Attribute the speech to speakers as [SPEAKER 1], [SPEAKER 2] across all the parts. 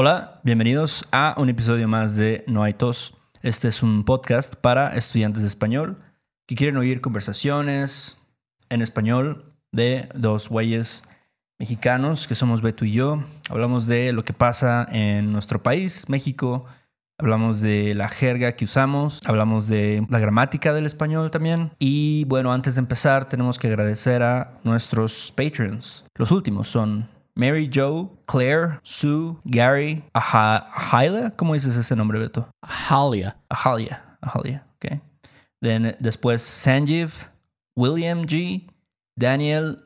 [SPEAKER 1] Hola, bienvenidos a un episodio más de No hay tos. Este es un podcast para estudiantes de español que quieren oír conversaciones en español de dos güeyes mexicanos que somos Beto y yo. Hablamos de lo que pasa en nuestro país, México. Hablamos de la jerga que usamos, hablamos de la gramática del español también. Y bueno, antes de empezar, tenemos que agradecer a nuestros patrons. Los últimos son Mary Jo, Claire, Sue, Gary, Ahalia. ¿Cómo dices ese nombre, Beto?
[SPEAKER 2] Ahalia.
[SPEAKER 1] Ahalia. Ahalia, ok. Then, después Sanjeev, William G, Daniel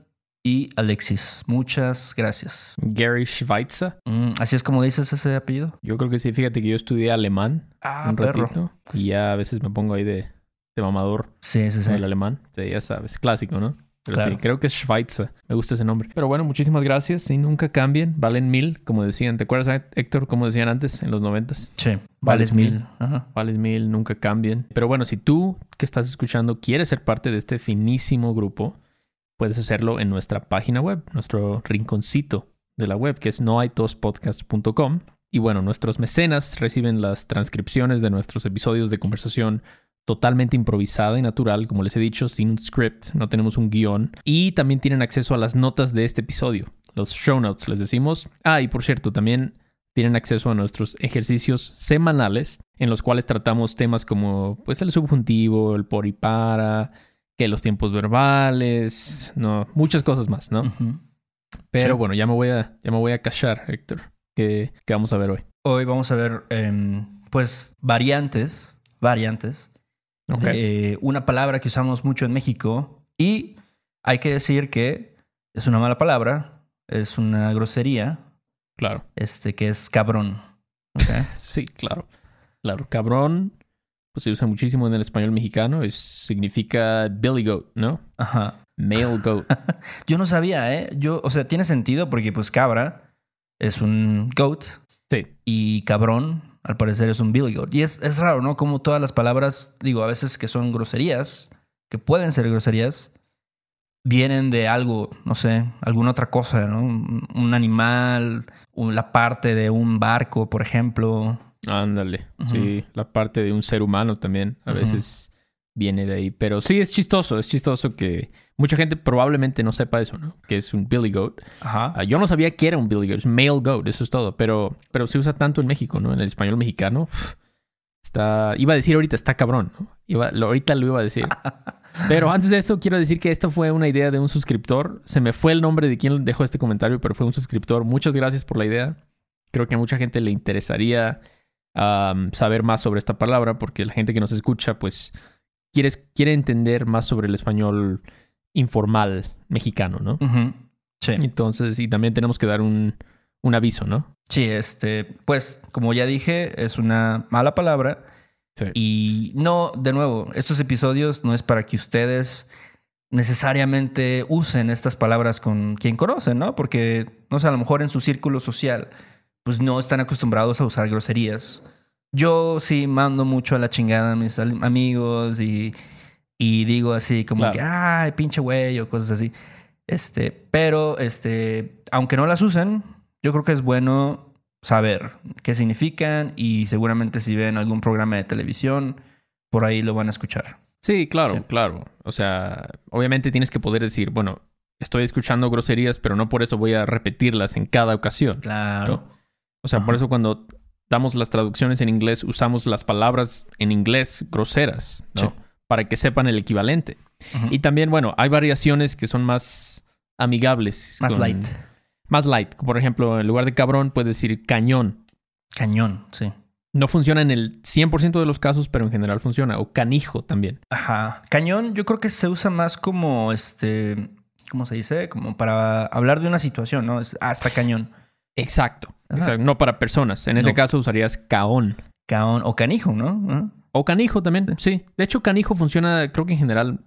[SPEAKER 1] y Alexis. Muchas gracias.
[SPEAKER 2] Gary Schweitzer.
[SPEAKER 1] Mm, Así es como dices ese apellido.
[SPEAKER 2] Yo creo que sí. Fíjate que yo estudié alemán
[SPEAKER 1] Ah,
[SPEAKER 2] un
[SPEAKER 1] perro.
[SPEAKER 2] ratito. Y ya a veces me pongo ahí de, de mamador
[SPEAKER 1] Sí, sí, sí.
[SPEAKER 2] el alemán. Sí, ya sabes, clásico, ¿no? Pero
[SPEAKER 1] Claro.
[SPEAKER 2] sí, creo que es Schweitzer. Me gusta ese nombre. Pero bueno, muchísimas gracias. Y nunca cambien. Valen mil, como decían. ¿Te acuerdas, Héctor, como decían antes en los noventas?
[SPEAKER 1] Sí,
[SPEAKER 2] Vales
[SPEAKER 1] vales
[SPEAKER 2] mil.
[SPEAKER 1] mil. Ajá.
[SPEAKER 2] Vales mil, nunca cambien. Pero bueno, si tú que estás escuchando quieres ser parte de este finísimo grupo, puedes hacerlo en nuestra página web, nuestro rinconcito de la web, que es noaitospodcast.com. Y bueno, nuestros mecenas reciben las transcripciones de nuestros episodios de conversación totalmente improvisada y natural, como les he dicho, sin un script, no tenemos un guion. Y también tienen acceso a las notas de este episodio, los show notes, les decimos. Ah, y por cierto, también tienen acceso a nuestros ejercicios semanales en los cuales tratamos temas como pues el subjuntivo, el por y para, que los tiempos verbales, no, muchas cosas más, ¿no? Pero
[SPEAKER 1] Sí.
[SPEAKER 2] bueno, ya me voy a ya me voy a callar, Héctor. ¿Qué, qué vamos a ver hoy?
[SPEAKER 1] Hoy vamos a ver, em, pues, variantes, variantes De una palabra que usamos mucho en México y hay que decir que es una mala palabra, es una grosería,
[SPEAKER 2] Claro.
[SPEAKER 1] este, que es cabrón.
[SPEAKER 2] Sí, claro. Claro, cabrón, pues se usa muchísimo en el español mexicano, es, significa billy goat, ¿no?
[SPEAKER 1] Ajá.
[SPEAKER 2] Male goat.
[SPEAKER 1] Yo no sabía, ¿eh? Yo, o sea, tiene sentido porque, pues, cabra es un goat
[SPEAKER 2] Sí,
[SPEAKER 1] y cabrón, al parecer, es un billy goat. Y es, es raro, ¿no? Como todas las palabras, digo, a veces que son groserías, que pueden ser groserías, vienen de algo, no sé, alguna otra cosa, ¿no? Un, animal, la parte de un barco, por ejemplo.
[SPEAKER 2] ándale. Sí, la parte de un ser humano también a veces viene de ahí. Pero sí, es chistoso, es chistoso que mucha gente probablemente no sepa eso, ¿no? Que es un billy goat.
[SPEAKER 1] Ajá.
[SPEAKER 2] Ah, yo no sabía que era un billy goat, es male goat, eso es todo. Pero, pero se usa tanto en México, ¿no? En el español mexicano. Está, iba a decir ahorita, está cabrón, ¿no? Iba, lo- ahorita lo iba a decir. Pero antes de eso, quiero decir que esta fue una idea de un suscriptor. Se me fue el nombre de quien dejó este comentario, pero fue un suscriptor. Muchas gracias por la idea. Creo que a mucha gente le interesaría saber más sobre esta palabra, porque la gente que nos escucha, pues, quiere, quiere entender más sobre el español informal mexicano, ¿no?
[SPEAKER 1] Sí.
[SPEAKER 2] Entonces, y también tenemos que dar un, un aviso, ¿no?
[SPEAKER 1] Sí, este, pues, como ya dije, es una mala palabra.
[SPEAKER 2] Sí.
[SPEAKER 1] Y no, de nuevo, estos episodios no es para que ustedes necesariamente usen estas palabras con quien conocen, ¿no? Porque, no sé, a lo mejor en su círculo social, pues no están acostumbrados a usar groserías. Yo sí mando mucho a la chingada a mis amigos y, y digo así como
[SPEAKER 2] Claro.
[SPEAKER 1] que, ay, pinche güey, o cosas así. Este, pero, este, aunque no las usen, yo creo que es bueno saber qué significan y seguramente si ven algún programa de televisión, por ahí lo van a escuchar.
[SPEAKER 2] Sí, claro,
[SPEAKER 1] Sí.
[SPEAKER 2] claro. O sea, obviamente tienes que poder decir, bueno, estoy escuchando groserías, pero no por eso voy a repetirlas en cada ocasión.
[SPEAKER 1] Claro.
[SPEAKER 2] O sea, por eso cuando damos las traducciones en inglés, usamos las palabras en inglés groseras, ¿no?
[SPEAKER 1] Sí.
[SPEAKER 2] Para que sepan el equivalente. Y también, bueno, hay variaciones que son más amigables.
[SPEAKER 1] Más
[SPEAKER 2] con-
[SPEAKER 1] light.
[SPEAKER 2] Más light. Por ejemplo, en lugar de cabrón, puedes decir cañón.
[SPEAKER 1] Cañón, sí.
[SPEAKER 2] No funciona en el 100% de los casos, pero en general funciona. O canijo también.
[SPEAKER 1] Ajá. Cañón yo creo que se usa más como este, ¿cómo se dice? Como para hablar de una situación, ¿no? Es hasta cañón.
[SPEAKER 2] Exacto. No para personas. En ese
[SPEAKER 1] No.
[SPEAKER 2] caso usarías caón.
[SPEAKER 1] Caón o canijo, ¿no? Ajá.
[SPEAKER 2] O canijo también, sí. De hecho, canijo funciona, creo que en general,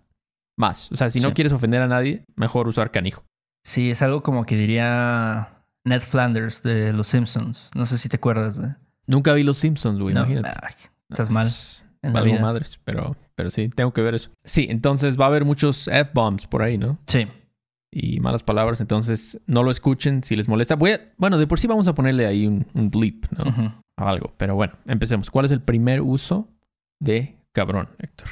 [SPEAKER 2] más. O sea, si no
[SPEAKER 1] Sí.
[SPEAKER 2] quieres ofender a nadie, mejor usar canijo.
[SPEAKER 1] Sí, es algo como que diría Ned Flanders de Los Simpsons. No sé si te acuerdas. ¿eh?
[SPEAKER 2] Nunca vi Los Simpsons, güey,
[SPEAKER 1] No,
[SPEAKER 2] imagínate.
[SPEAKER 1] ay, estás mal
[SPEAKER 2] Es-
[SPEAKER 1] en la
[SPEAKER 2] valgo
[SPEAKER 1] vida.
[SPEAKER 2] madres, pero, pero sí, tengo que ver eso. Sí, entonces va a haber muchos F-bombs por ahí, ¿no?
[SPEAKER 1] Sí.
[SPEAKER 2] y malas palabras, entonces no lo escuchen si les molesta. Voy a- bueno, de por sí vamos a ponerle ahí un, un bleep, ¿no? O algo, pero bueno, empecemos. ¿Cuál es el primer uso de cabrón, Héctor?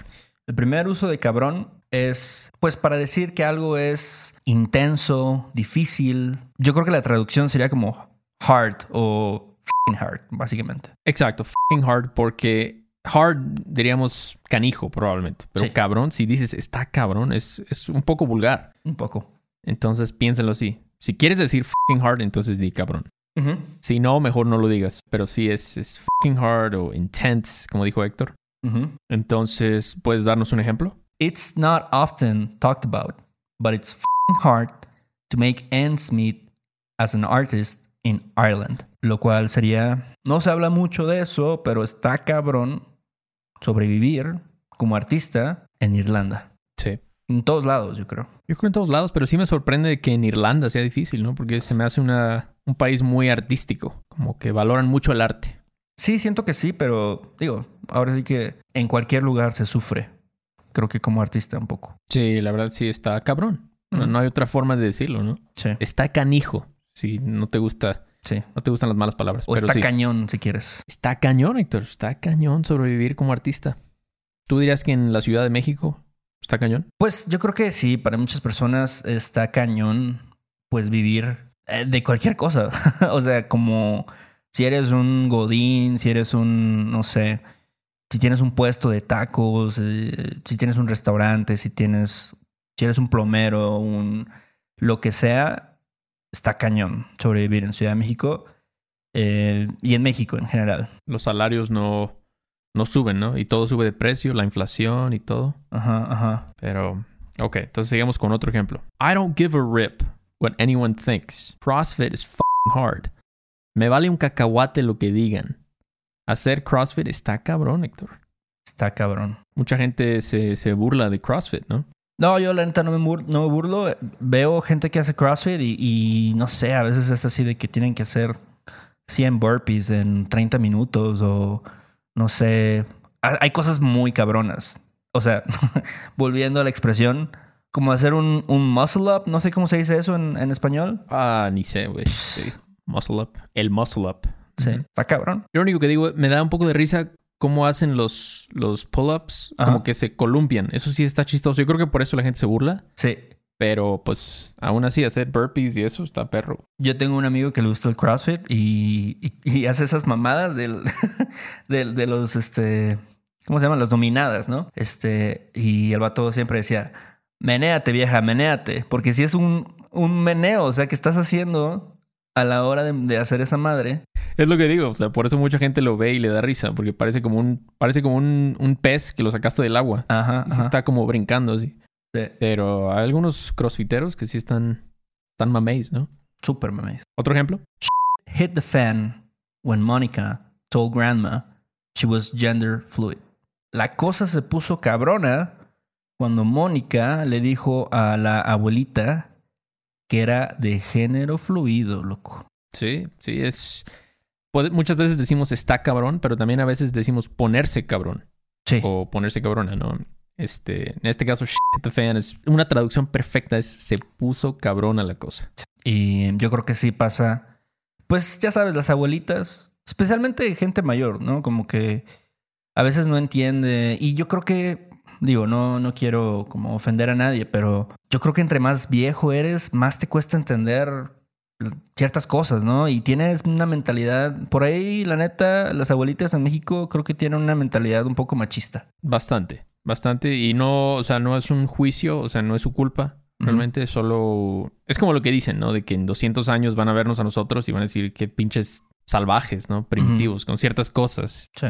[SPEAKER 1] El primer uso de cabrón es, pues, para decir que algo es intenso, difícil. Yo creo que la traducción sería como hard o fing hard, básicamente.
[SPEAKER 2] Exacto, fucking hard, porque hard diríamos canijo probablemente, pero
[SPEAKER 1] Sí.
[SPEAKER 2] cabrón, si dices está cabrón, es, es un poco vulgar.
[SPEAKER 1] Un poco.
[SPEAKER 2] Entonces piénsalo así. Si quieres decir fucking hard, entonces di cabrón. Si no, mejor no lo digas. Pero si es, es fucking hard o intense, como dijo Héctor. Entonces, ¿puedes darnos un ejemplo?
[SPEAKER 1] It's not often talked about, but it's hard to make ends meet as an artist in Ireland. Lo cual sería, no se habla mucho de eso, pero está cabrón sobrevivir como artista en Irlanda.
[SPEAKER 2] Sí.
[SPEAKER 1] En todos lados, yo creo.
[SPEAKER 2] Yo creo en todos lados, pero sí me sorprende que en Irlanda sea difícil, ¿no? Porque se me hace una, un país muy artístico, como que valoran mucho el arte.
[SPEAKER 1] Sí, siento que sí, pero digo, ahora sí que en cualquier lugar se sufre. Creo que como artista un poco.
[SPEAKER 2] Sí, la verdad sí está cabrón. No,
[SPEAKER 1] Mm.
[SPEAKER 2] no hay otra forma de decirlo, ¿no?
[SPEAKER 1] Sí.
[SPEAKER 2] Está canijo. Si no te gusta,
[SPEAKER 1] Sí.
[SPEAKER 2] no te gustan las malas palabras.
[SPEAKER 1] O
[SPEAKER 2] pero
[SPEAKER 1] está
[SPEAKER 2] sí.
[SPEAKER 1] cañón, si quieres.
[SPEAKER 2] Está cañón, Héctor. Está cañón sobrevivir como artista. ¿Tú dirías que en la Ciudad de México está cañón?
[SPEAKER 1] Pues yo creo que sí, para muchas personas está cañón, pues vivir eh, de cualquier cosa. o sea, como si eres un godín, si eres un, no sé, si tienes un puesto de tacos, eh, si tienes un restaurante, si tienes, si eres un plomero, un, lo que sea, está cañón sobrevivir en Ciudad de México eh, y en México en general.
[SPEAKER 2] Los salarios no, no suben, ¿no? Y todo sube de precio, la inflación y todo.
[SPEAKER 1] Ajá, ajá.
[SPEAKER 2] Pero, ok, entonces sigamos con otro ejemplo. I don't give a rip what anyone thinks. CrossFit is fucking hard. Me vale un cacahuate lo que digan. Hacer CrossFit está cabrón, Héctor.
[SPEAKER 1] Está cabrón.
[SPEAKER 2] Mucha gente se, se burla de CrossFit, ¿no?
[SPEAKER 1] No, yo la neta no me, bur- no me burlo. Veo gente que hace CrossFit y, y no sé, a veces es así de que tienen que hacer 100 burpees en 30 minutos o no sé. Ha- Hay cosas muy cabronas. O sea, volviendo a la expresión, como hacer un, un muscle up, no sé cómo se dice eso en, en español.
[SPEAKER 2] Ah, ni sé, güey. Sí. Muscle up. El muscle up.
[SPEAKER 1] Sí, está cabrón.
[SPEAKER 2] Lo único que digo, me da un poco de risa cómo hacen los, los pull-ups, como que se columpian. Eso sí está chistoso. Yo creo que por eso la gente se burla.
[SPEAKER 1] Sí.
[SPEAKER 2] Pero pues aún así hacer burpees y eso está perro.
[SPEAKER 1] Yo tengo un amigo que le gusta el CrossFit y, y- y hace esas mamadas del, del- de los, este, ¿cómo se llaman? Las dominadas, ¿no? Este, y el vato siempre decía, menéate vieja, menéate, porque si es un, un meneo, o sea, que estás haciendo a la hora de, de hacer esa madre.
[SPEAKER 2] Es lo que digo, o sea, por eso mucha gente lo ve y le da risa, porque parece como un, parece como un, un pez que lo sacaste del agua.
[SPEAKER 1] Ajá,
[SPEAKER 2] Y
[SPEAKER 1] ajá.
[SPEAKER 2] está como brincando así.
[SPEAKER 1] Sí,
[SPEAKER 2] Pero hay algunos crossfiteros que sí están, están ¿no?
[SPEAKER 1] súper mame.
[SPEAKER 2] Otro ejemplo.
[SPEAKER 1] Hit the fan when Monica told grandma she was gender fluid. La cosa se puso cabrona cuando Mónica le dijo a la abuelita que era de género fluido, loco.
[SPEAKER 2] Sí, sí, es... muchas veces decimos está cabrón, pero también a veces decimos ponerse cabrón
[SPEAKER 1] Sí.
[SPEAKER 2] o ponerse cabrona, ¿no? Este, en este caso, shit the fan es una traducción perfecta, es se puso cabrona la cosa.
[SPEAKER 1] Y yo creo que sí pasa, pues ya sabes, las abuelitas, especialmente gente mayor, ¿no? Como que a veces no entiende. Y yo creo que, digo, no, no quiero como ofender a nadie, pero yo creo que entre más viejo eres, más te cuesta entender ciertas cosas, ¿no? Y tienes una mentalidad, por ahí, la neta, las abuelitas en México creo que tienen una mentalidad un poco machista.
[SPEAKER 2] Bastante, bastante. Y no, o sea, no es un juicio, o sea, no es su culpa. Realmente solo... Es como lo que dicen, ¿no? De que en 200 años van a vernos a nosotros y van a decir qué pinches salvajes, ¿no? Primitivos, con ciertas cosas.
[SPEAKER 1] Sí.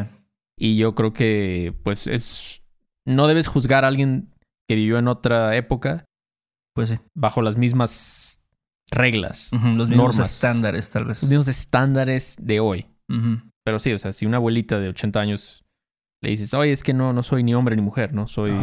[SPEAKER 2] Y yo creo que, pues, es... No debes juzgar a alguien que vivió en otra época
[SPEAKER 1] Pues sí.
[SPEAKER 2] bajo las mismas reglas,
[SPEAKER 1] Los mismos
[SPEAKER 2] Normas.
[SPEAKER 1] estándares, tal vez.
[SPEAKER 2] los mismos estándares de hoy. Pero sí, o sea, si una abuelita de 80 años le dices, oye, es que no, no soy ni hombre ni mujer, ¿no? Soy...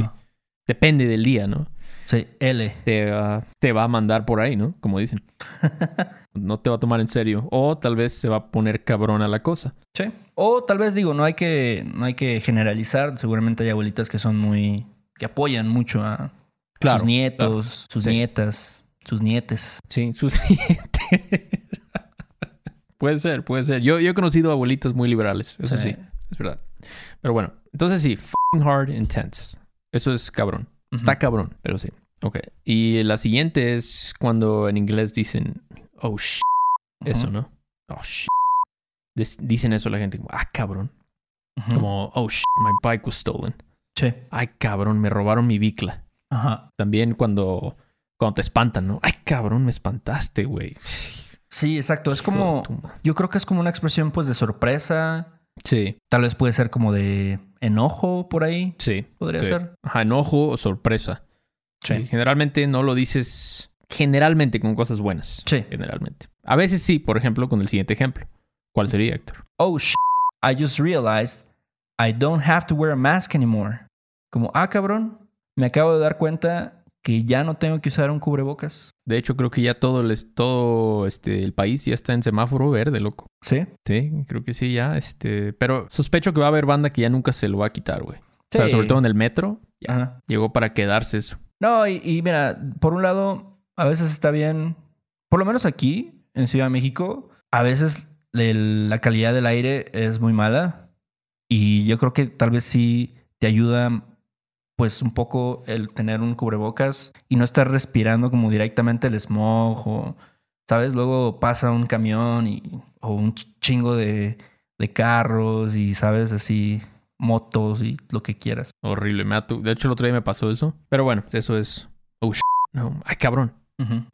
[SPEAKER 2] Depende del día, ¿no?
[SPEAKER 1] Sí, L.
[SPEAKER 2] Te, te va a mandar por ahí, ¿no? Como dicen. No te va a tomar en serio. O tal vez se va a poner cabrona la cosa.
[SPEAKER 1] Sí. O tal vez digo, no hay que, no hay que generalizar. Seguramente hay abuelitas que son muy, que apoyan mucho a
[SPEAKER 2] Claro,
[SPEAKER 1] sus nietos, sus
[SPEAKER 2] Sí.
[SPEAKER 1] nietas, sus nietes.
[SPEAKER 2] Sí, sus nietes. puede ser, puede ser. Yo, yo he conocido abuelitos muy liberales, eso sí,
[SPEAKER 1] Sí.
[SPEAKER 2] es verdad. Pero bueno, entonces sí, f***ing hard intense. Eso es cabrón. Está cabrón, pero sí. Ok. Y la siguiente es cuando en inglés dicen, oh, shit. Eso,
[SPEAKER 1] Ujú.
[SPEAKER 2] ¿no? Oh, shit. Dicen eso la gente como, ah, cabrón. Como, oh, shit, my bike was stolen.
[SPEAKER 1] Sí.
[SPEAKER 2] Ay, cabrón, me robaron mi bicla.
[SPEAKER 1] Ajá.
[SPEAKER 2] También cuando, cuando te espantan, ¿no? Ay, cabrón, me espantaste, güey.
[SPEAKER 1] Sí, exacto. Es como, yo creo que es como una expresión pues de sorpresa.
[SPEAKER 2] Sí,
[SPEAKER 1] Tal vez puede ser como de enojo por ahí.
[SPEAKER 2] sí.
[SPEAKER 1] Podría
[SPEAKER 2] sí.
[SPEAKER 1] ser.
[SPEAKER 2] Ajá, enojo o sorpresa.
[SPEAKER 1] Sí.
[SPEAKER 2] Sí, Generalmente no lo dices, generalmente con cosas buenas.
[SPEAKER 1] Sí.
[SPEAKER 2] Generalmente. A veces sí, por ejemplo, con el siguiente ejemplo. ¿Cuál sería, Héctor?
[SPEAKER 1] Oh, sh I just realized I don't have to wear a mask anymore. Como, ah, cabrón, me acabo de dar cuenta que ya no tengo que usar un cubrebocas.
[SPEAKER 2] De hecho, creo que ya todo, el, todo este, el país ya está en semáforo verde, loco.
[SPEAKER 1] ¿Sí?
[SPEAKER 2] Sí, creo que sí, ya. Este, pero sospecho que va a haber banda que ya nunca se lo va a quitar, güey. O sea,
[SPEAKER 1] Sí.
[SPEAKER 2] sobre todo en el metro, ya
[SPEAKER 1] Ajá.
[SPEAKER 2] llegó para quedarse eso.
[SPEAKER 1] No, y, y mira, por un lado, a veces está bien, por lo menos aquí, en Ciudad de México, a veces la calidad del aire es muy mala y yo creo que tal vez sí te ayuda pues un poco el tener un cubrebocas y no estar respirando como directamente el smog o, ¿sabes? Luego pasa un camión y, o un ch- chingo de, de carros y, ¿sabes? Así, motos y lo que quieras.
[SPEAKER 2] Horrible. me atu- De hecho, el otro día me pasó eso. Pero bueno, eso es. Oh, sh- No. Ay, cabrón.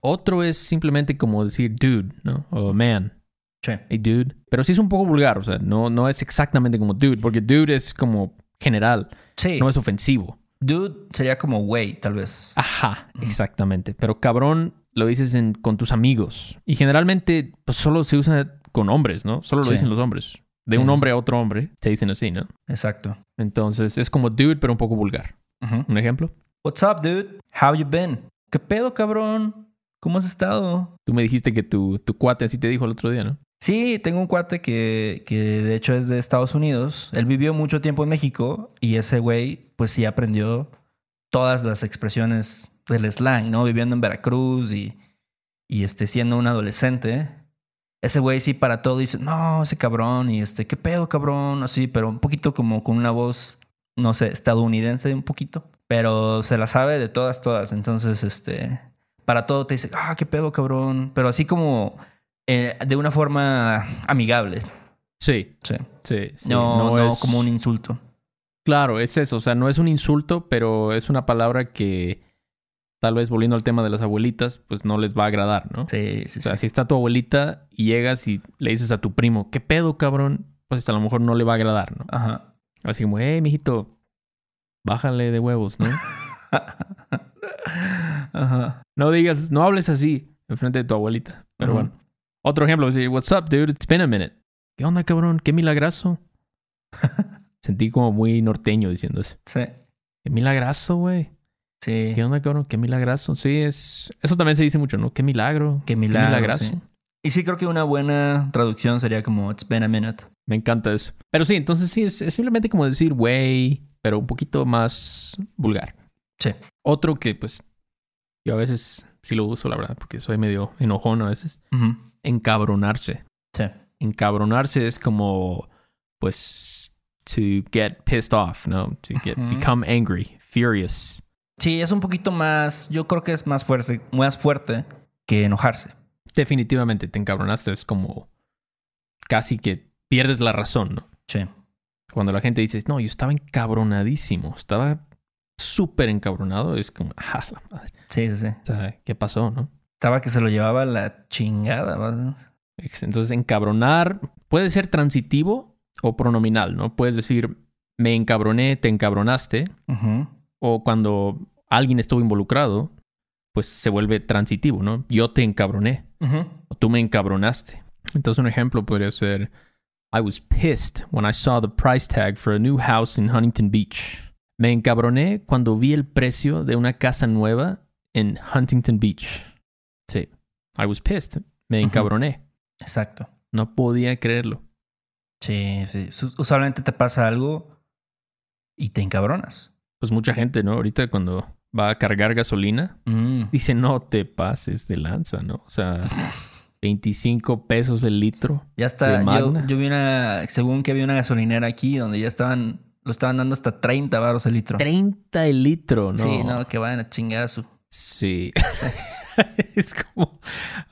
[SPEAKER 2] Otro es simplemente como decir dude, ¿no? O man.
[SPEAKER 1] Sí.
[SPEAKER 2] Hey, dude. Pero sí es un poco vulgar. O sea, no, no es exactamente como dude, porque dude es como general,
[SPEAKER 1] Sí.
[SPEAKER 2] no es ofensivo.
[SPEAKER 1] Dude sería como güey, tal vez.
[SPEAKER 2] Ajá, exactamente. Pero cabrón lo dices en- con tus amigos. Y generalmente, pues solo se usa con hombres, ¿no? Solo lo
[SPEAKER 1] Sí.
[SPEAKER 2] dicen los hombres. De un hombre a otro hombre, te dicen así, ¿no?
[SPEAKER 1] Exacto.
[SPEAKER 2] Entonces es como dude, pero un poco vulgar. ¿Un ejemplo?
[SPEAKER 1] What's up, dude? How you been? ¿Qué pedo, cabrón? ¿Cómo has estado?
[SPEAKER 2] Tú me dijiste que tu, tu cuate así te dijo el otro día, ¿no?
[SPEAKER 1] Sí, tengo un cuate que, que de hecho es de Estados Unidos. Él vivió mucho tiempo en México y ese güey, pues sí aprendió todas las expresiones del slang, ¿no? Viviendo en Veracruz y, y este, siendo un adolescente. Ese güey sí para todo dice, no, ese cabrón y este, ¿qué pedo, cabrón? Así, pero un poquito como con una voz, no sé, estadounidense un poquito. Pero se la sabe de todas, todas. Entonces, este, para todo te dice, ah, qué pedo, cabrón. Pero así como eh, de una forma amigable.
[SPEAKER 2] Sí,
[SPEAKER 1] Sí.
[SPEAKER 2] sí. sí.
[SPEAKER 1] no, no,
[SPEAKER 2] es-
[SPEAKER 1] como un insulto.
[SPEAKER 2] Claro, es eso. O sea, no es un insulto, pero es una palabra que tal vez volviendo al tema de las abuelitas, pues no les va a agradar, ¿no?
[SPEAKER 1] Sí, sí,
[SPEAKER 2] O sea,
[SPEAKER 1] sí.
[SPEAKER 2] si está tu abuelita y llegas y le dices a tu primo, ¿qué pedo, cabrón? Pues a lo mejor no le va a agradar, ¿no?
[SPEAKER 1] Ajá.
[SPEAKER 2] Así como, hey, mijito, bájale de huevos, ¿no?
[SPEAKER 1] Ajá.
[SPEAKER 2] no digas, no hables así enfrente de tu abuelita. Pero bueno. Otro ejemplo, decir, what's up, dude? It's been a minute. ¿Qué onda, cabrón? Qué milagroso. Sentí como muy norteño diciendo eso.
[SPEAKER 1] Sí.
[SPEAKER 2] Qué milagroso, güey.
[SPEAKER 1] Sí.
[SPEAKER 2] ¿Qué onda, cabrón? Qué milagroso. Sí, es... Eso también se dice mucho, ¿no? Qué milagro.
[SPEAKER 1] Qué milagro,
[SPEAKER 2] milagrazo.
[SPEAKER 1] sí. Y sí creo que una buena traducción sería como It's been a minute.
[SPEAKER 2] Me encanta eso. Pero sí, entonces sí, es, es simplemente como decir güey, pero un poquito más vulgar.
[SPEAKER 1] Sí.
[SPEAKER 2] Otro que, pues, yo a veces sí lo uso, la verdad, porque soy medio enojón a veces. Encabronarse.
[SPEAKER 1] Sí.
[SPEAKER 2] Encabronarse es como, pues, to get pissed off, ¿no? To get, become angry, furious.
[SPEAKER 1] Sí, es un poquito más, yo creo que es más fuerte, más fuerte que enojarse.
[SPEAKER 2] Definitivamente te encabronaste, es como casi que pierdes la razón, ¿no?
[SPEAKER 1] Sí.
[SPEAKER 2] Cuando la gente dice, no, yo estaba encabronadísimo, estaba súper encabronado, es como, ah, la madre.
[SPEAKER 1] Sí, sí, sí.
[SPEAKER 2] O sea, ¿qué pasó, no?
[SPEAKER 1] Estaba que se lo llevaba la chingada.
[SPEAKER 2] Ex- Entonces, encabronar puede ser transitivo o pronominal, ¿no? Puedes decir, me encabroné, te encabronaste,
[SPEAKER 1] Ujú.
[SPEAKER 2] O cuando alguien estuvo involucrado, pues se vuelve transitivo, ¿no? Yo te encabroné, o tú me encabronaste. Entonces, un ejemplo podría ser, I was pissed when I saw the price tag for a new house in Huntington Beach. Me encabroné cuando vi el precio de una casa nueva en Huntington Beach. Sí, I was pissed. Me encabroné.
[SPEAKER 1] Exacto.
[SPEAKER 2] No podía creerlo.
[SPEAKER 1] Sí, sí. Su- Usualmente te pasa algo y te encabronas.
[SPEAKER 2] Pues mucha gente, ¿no? Ahorita cuando va a cargar gasolina.
[SPEAKER 1] Mm.
[SPEAKER 2] Dice, no te pases de lanza, ¿no? O sea, 25 pesos el litro.
[SPEAKER 1] Ya
[SPEAKER 2] ¿De
[SPEAKER 1] está. Yo, vi una, según que había una gasolinera aquí donde ya estaban, lo estaban dando hasta 30 baros el litro.
[SPEAKER 2] 30 el litro, ¿no?
[SPEAKER 1] Sí, no, que vayan a chingar a su.
[SPEAKER 2] Sí. es como.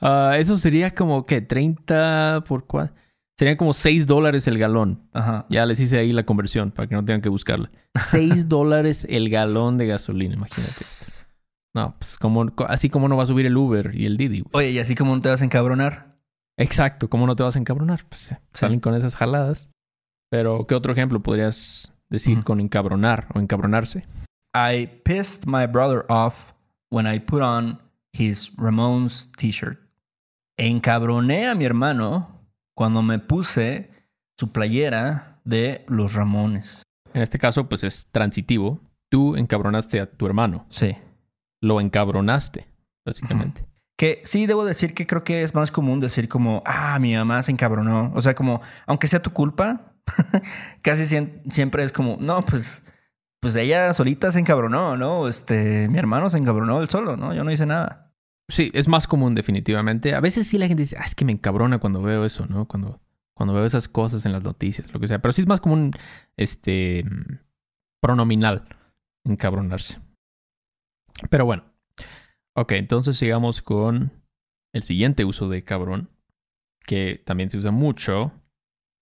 [SPEAKER 2] ah, eso sería como que 30 por cuál. Serían como 6 dólares el galón.
[SPEAKER 1] Ajá.
[SPEAKER 2] Ya les hice ahí la conversión para que no tengan que buscarla. 6 dólares el galón de gasolina, imagínate. No, pues como, así como no va a subir el Uber y el Didi. güey.
[SPEAKER 1] Oye, y así como no te vas a encabronar.
[SPEAKER 2] Exacto, ¿cómo no te vas a encabronar? Pues eh, salen con esas jaladas. Pero, ¿qué otro ejemplo podrías decir con encabronar o encabronarse?
[SPEAKER 1] I pissed my brother off when I put on his Ramones t-shirt. Encabroné a mi hermano cuando me puse su playera de los Ramones.
[SPEAKER 2] En este caso, pues es transitivo. Tú encabronaste a tu hermano.
[SPEAKER 1] Sí.
[SPEAKER 2] Lo encabronaste, básicamente.
[SPEAKER 1] Que sí, debo decir que creo que es más común decir como, ah, mi mamá se encabronó. O sea, como, aunque sea tu culpa, casi siempre es como, no, pues, pues ella solita se encabronó, ¿no? Este, mi hermano se encabronó él solo, ¿no? Yo no hice nada.
[SPEAKER 2] Sí, es más común definitivamente. A veces sí la gente dice, ah, es que me encabrona cuando veo eso, ¿no? Cuando, cuando veo esas cosas en las noticias, lo que sea. Pero sí es más común, este, mm, pronominal, encabronarse. Pero bueno. Ok, entonces sigamos con el siguiente uso de cabrón, que también se usa mucho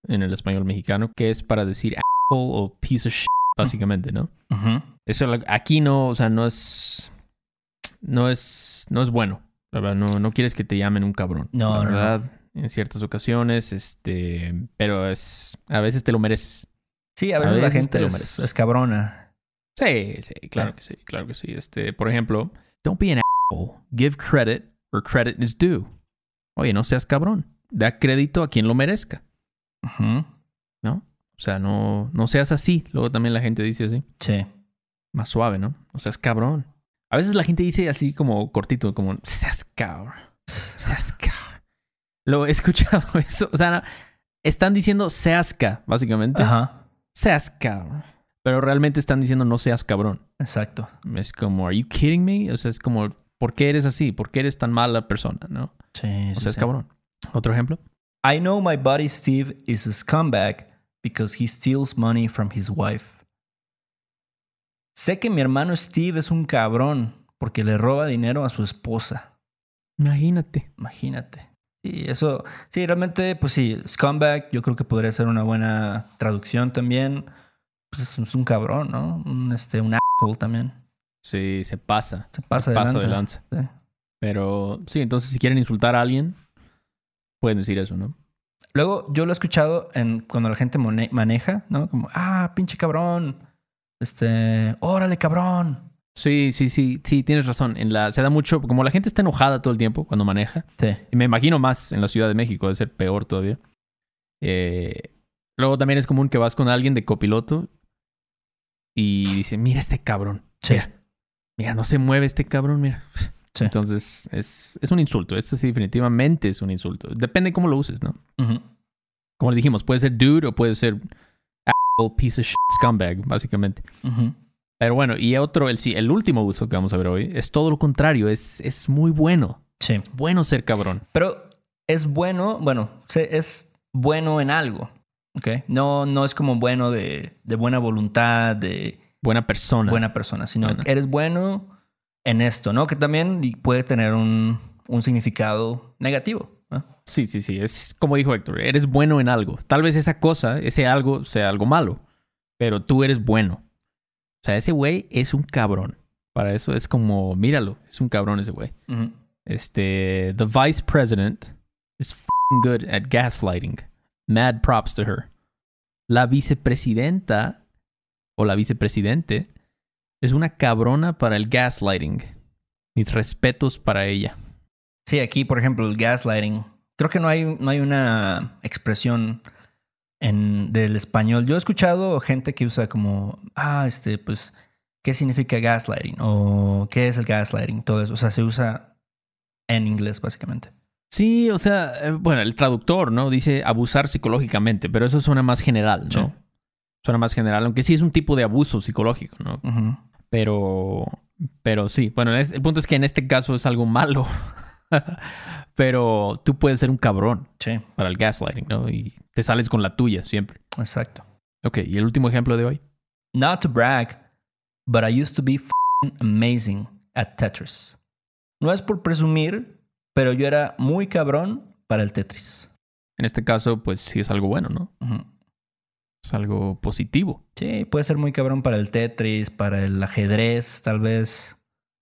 [SPEAKER 2] en el español mexicano, que es para decir asshole o piece of shit, básicamente, ¿no? Eso aquí no, o sea, no es. No es. No es bueno. La verdad, no, no quieres que te llamen un cabrón.
[SPEAKER 1] No,
[SPEAKER 2] La
[SPEAKER 1] no, no.
[SPEAKER 2] en ciertas ocasiones, este. Pero es. A veces te lo mereces.
[SPEAKER 1] Sí, a veces, la
[SPEAKER 2] veces
[SPEAKER 1] gente
[SPEAKER 2] lo
[SPEAKER 1] es,
[SPEAKER 2] mereces.
[SPEAKER 1] es cabrona.
[SPEAKER 2] Sí, sí, claro que sí, claro que sí. Este, por ejemplo, don't be an asshole. Give credit where credit is due. Oye, no seas cabrón. Da crédito a quien lo merezca. ¿no? O sea, no, no seas así. Luego también la gente dice así.
[SPEAKER 1] Sí.
[SPEAKER 2] más suave, ¿no? O seas cabrón. A veces la gente dice así como cortito, como seas cabrón. Seas cabrón. Lo he escuchado eso. O sea, están diciendo seas ca, básicamente.
[SPEAKER 1] Ajá.
[SPEAKER 2] Seas cabrón. Pero realmente están diciendo no seas cabrón.
[SPEAKER 1] Exacto.
[SPEAKER 2] Es como, ¿are you kidding me? O sea, es como, ¿por qué eres así? ¿Por qué eres tan mala persona? ¿No?
[SPEAKER 1] Sí,
[SPEAKER 2] O
[SPEAKER 1] sí,
[SPEAKER 2] sea, es
[SPEAKER 1] sí.
[SPEAKER 2] cabrón. Otro ejemplo.
[SPEAKER 1] I know my buddy Steve is a scumbag because he steals money from his wife. Sé que mi hermano Steve es un cabrón porque le roba dinero a su esposa.
[SPEAKER 2] Imagínate.
[SPEAKER 1] Imagínate. Y eso, sí, realmente, pues sí, scumbag yo creo que podría ser una buena traducción también. Pues es- es un cabrón, ¿no? Un, este, un asshole también.
[SPEAKER 2] Sí, se pasa.
[SPEAKER 1] Se pasa,
[SPEAKER 2] Se
[SPEAKER 1] de,
[SPEAKER 2] pasa
[SPEAKER 1] lanza.
[SPEAKER 2] de lanza.
[SPEAKER 1] Sí.
[SPEAKER 2] Pero sí, entonces si quieren insultar a alguien, pueden decir eso, ¿no?
[SPEAKER 1] Luego, yo lo he escuchado en, cuando la gente maneja, ¿no? Como, ah, pinche cabrón. Este, órale, cabrón.
[SPEAKER 2] Sí, sí, sí, sí, tienes razón. En la, se da mucho, como la gente está enojada todo el tiempo cuando maneja,
[SPEAKER 1] Sí.
[SPEAKER 2] y me imagino más en la Ciudad de México, debe ser peor todavía. Eh, luego también es común que vas con alguien de copiloto y dice, mira este cabrón,
[SPEAKER 1] Sí.
[SPEAKER 2] mira, mira, no se mueve este cabrón, mira.
[SPEAKER 1] Sí.
[SPEAKER 2] Entonces es, es un insulto, este sí definitivamente es un insulto. Depende cómo lo uses, ¿no? Como le dijimos, puede ser dude o puede ser piece of shit, scumbag, básicamente. Pero bueno, y otro, el, el último uso que vamos a ver hoy es todo lo contrario, es, es muy bueno.
[SPEAKER 1] Sí.
[SPEAKER 2] Bueno ser cabrón.
[SPEAKER 1] Pero es bueno, bueno, es bueno en algo. ¿Ok? No, no es como bueno de, de buena voluntad, de
[SPEAKER 2] Buena persona.
[SPEAKER 1] buena persona, sino
[SPEAKER 2] Buena.
[SPEAKER 1] que eres bueno en esto, ¿no? Que también puede tener un, un significado negativo.
[SPEAKER 2] Sí, sí, sí. Es como dijo Héctor, eres bueno en algo. Tal vez esa cosa, ese algo, sea algo malo, pero tú eres bueno. O sea, ese güey es un cabrón. Para eso es como, míralo, es un cabrón ese güey. Este, the vice president is f***ing good at gaslighting. Mad props to her. La vicepresidenta o la vicepresidente es una cabrona para el gaslighting. Mis respetos para ella.
[SPEAKER 1] Sí, aquí, por ejemplo, el gaslighting. Creo que no hay, no hay una expresión en, del español. Yo he escuchado gente que usa como, ah, este, pues, ¿qué significa gaslighting? O ¿qué es el gaslighting? Todo eso. O sea, se usa en inglés, básicamente.
[SPEAKER 2] Sí, o sea, eh, bueno, el traductor, ¿no? Dice abusar psicológicamente, pero eso suena más general, ¿no?
[SPEAKER 1] Sí.
[SPEAKER 2] Suena más general, aunque sí es un tipo de abuso psicológico, ¿no? Pero Pero sí, bueno, el punto es que en este caso es algo malo. Pero tú puedes ser un cabrón
[SPEAKER 1] Sí,
[SPEAKER 2] para el gaslighting, ¿no? Y te sales con la tuya siempre.
[SPEAKER 1] exacto.
[SPEAKER 2] Ok, y el último ejemplo de hoy.
[SPEAKER 1] Not to brag, but I used to be amazing at Tetris. No es por presumir, pero yo era muy cabrón para el Tetris.
[SPEAKER 2] En este caso, pues sí es algo bueno, ¿no? Es algo positivo.
[SPEAKER 1] Sí, puede ser muy cabrón para el Tetris, para el ajedrez, tal vez,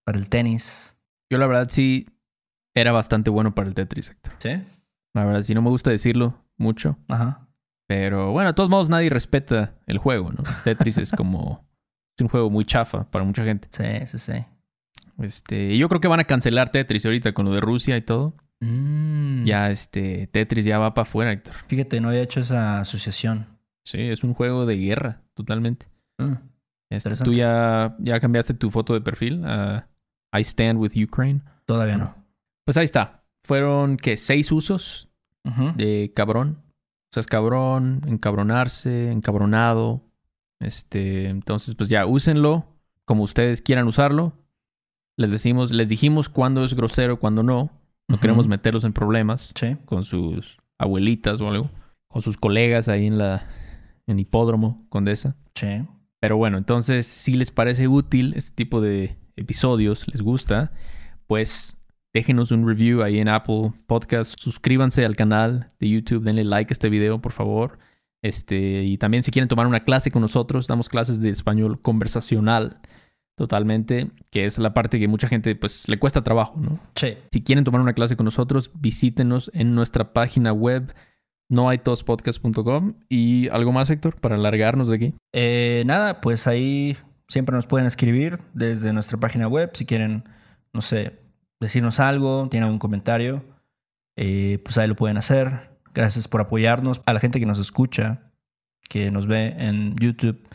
[SPEAKER 1] para el tenis.
[SPEAKER 2] Yo la verdad sí era bastante bueno para el Tetris, Héctor.
[SPEAKER 1] Sí.
[SPEAKER 2] La verdad sí no me gusta decirlo mucho.
[SPEAKER 1] Ajá.
[SPEAKER 2] Pero bueno, de todos modos nadie respeta el juego, ¿no? Tetris es como... Es un juego muy chafa para mucha gente.
[SPEAKER 1] Sí, sí, sí.
[SPEAKER 2] Este, yo creo que van a cancelar Tetris ahorita con lo de Rusia y todo.
[SPEAKER 1] Mm.
[SPEAKER 2] Ya este, Tetris ya va para afuera, Héctor.
[SPEAKER 1] Fíjate, no había hecho esa asociación.
[SPEAKER 2] Sí, es un juego de guerra, totalmente.
[SPEAKER 1] Mm.
[SPEAKER 2] Este. ¿Tú ya, ya cambiaste tu foto de perfil a I stand with Ukraine?
[SPEAKER 1] Todavía no.
[SPEAKER 2] Pues ahí está. Fueron, ¿qué? Seis usos de cabrón. O sea, es cabrón, encabronarse, encabronado. Este, entonces, pues ya, úsenlo como ustedes quieran usarlo. Les decimos, les dijimos cuándo es grosero, cuándo no. No queremos meterlos en problemas
[SPEAKER 1] Sí.
[SPEAKER 2] con sus abuelitas o algo. Con sus colegas ahí en la, en hipódromo, Condesa.
[SPEAKER 1] Sí.
[SPEAKER 2] Pero bueno, entonces, si les parece útil este tipo de episodios, les gusta, pues déjenos un review ahí en Apple Podcast. Suscríbanse al canal de YouTube, denle like a este video, por favor. Este, y también si quieren tomar una clase con nosotros, damos clases de español conversacional totalmente, que es la parte que mucha gente pues le cuesta trabajo, ¿no?
[SPEAKER 1] Sí.
[SPEAKER 2] Si quieren tomar una clase con nosotros, visítenos en nuestra página web noaitospodcast.com y algo más, Héctor, para largarnos de aquí.
[SPEAKER 1] Eh, nada, pues ahí siempre nos pueden escribir desde nuestra página web si quieren, no sé, decirnos algo, tienen algún comentario, eh, pues ahí lo pueden hacer. Gracias por apoyarnos. A la gente que nos escucha, que nos ve en YouTube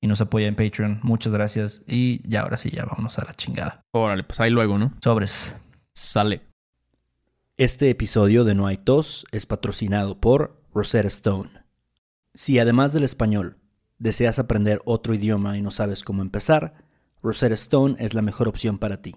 [SPEAKER 1] y nos apoya en Patreon, muchas gracias. Y ya, ahora sí, ya vámonos a la chingada.
[SPEAKER 2] Órale, pues ahí luego, ¿no?
[SPEAKER 1] Sobres.
[SPEAKER 2] Sale.
[SPEAKER 1] Este episodio de No hay tos es patrocinado por Rosetta Stone. Si además del español deseas aprender otro idioma y no sabes cómo empezar, Rosetta Stone es la mejor opción para ti.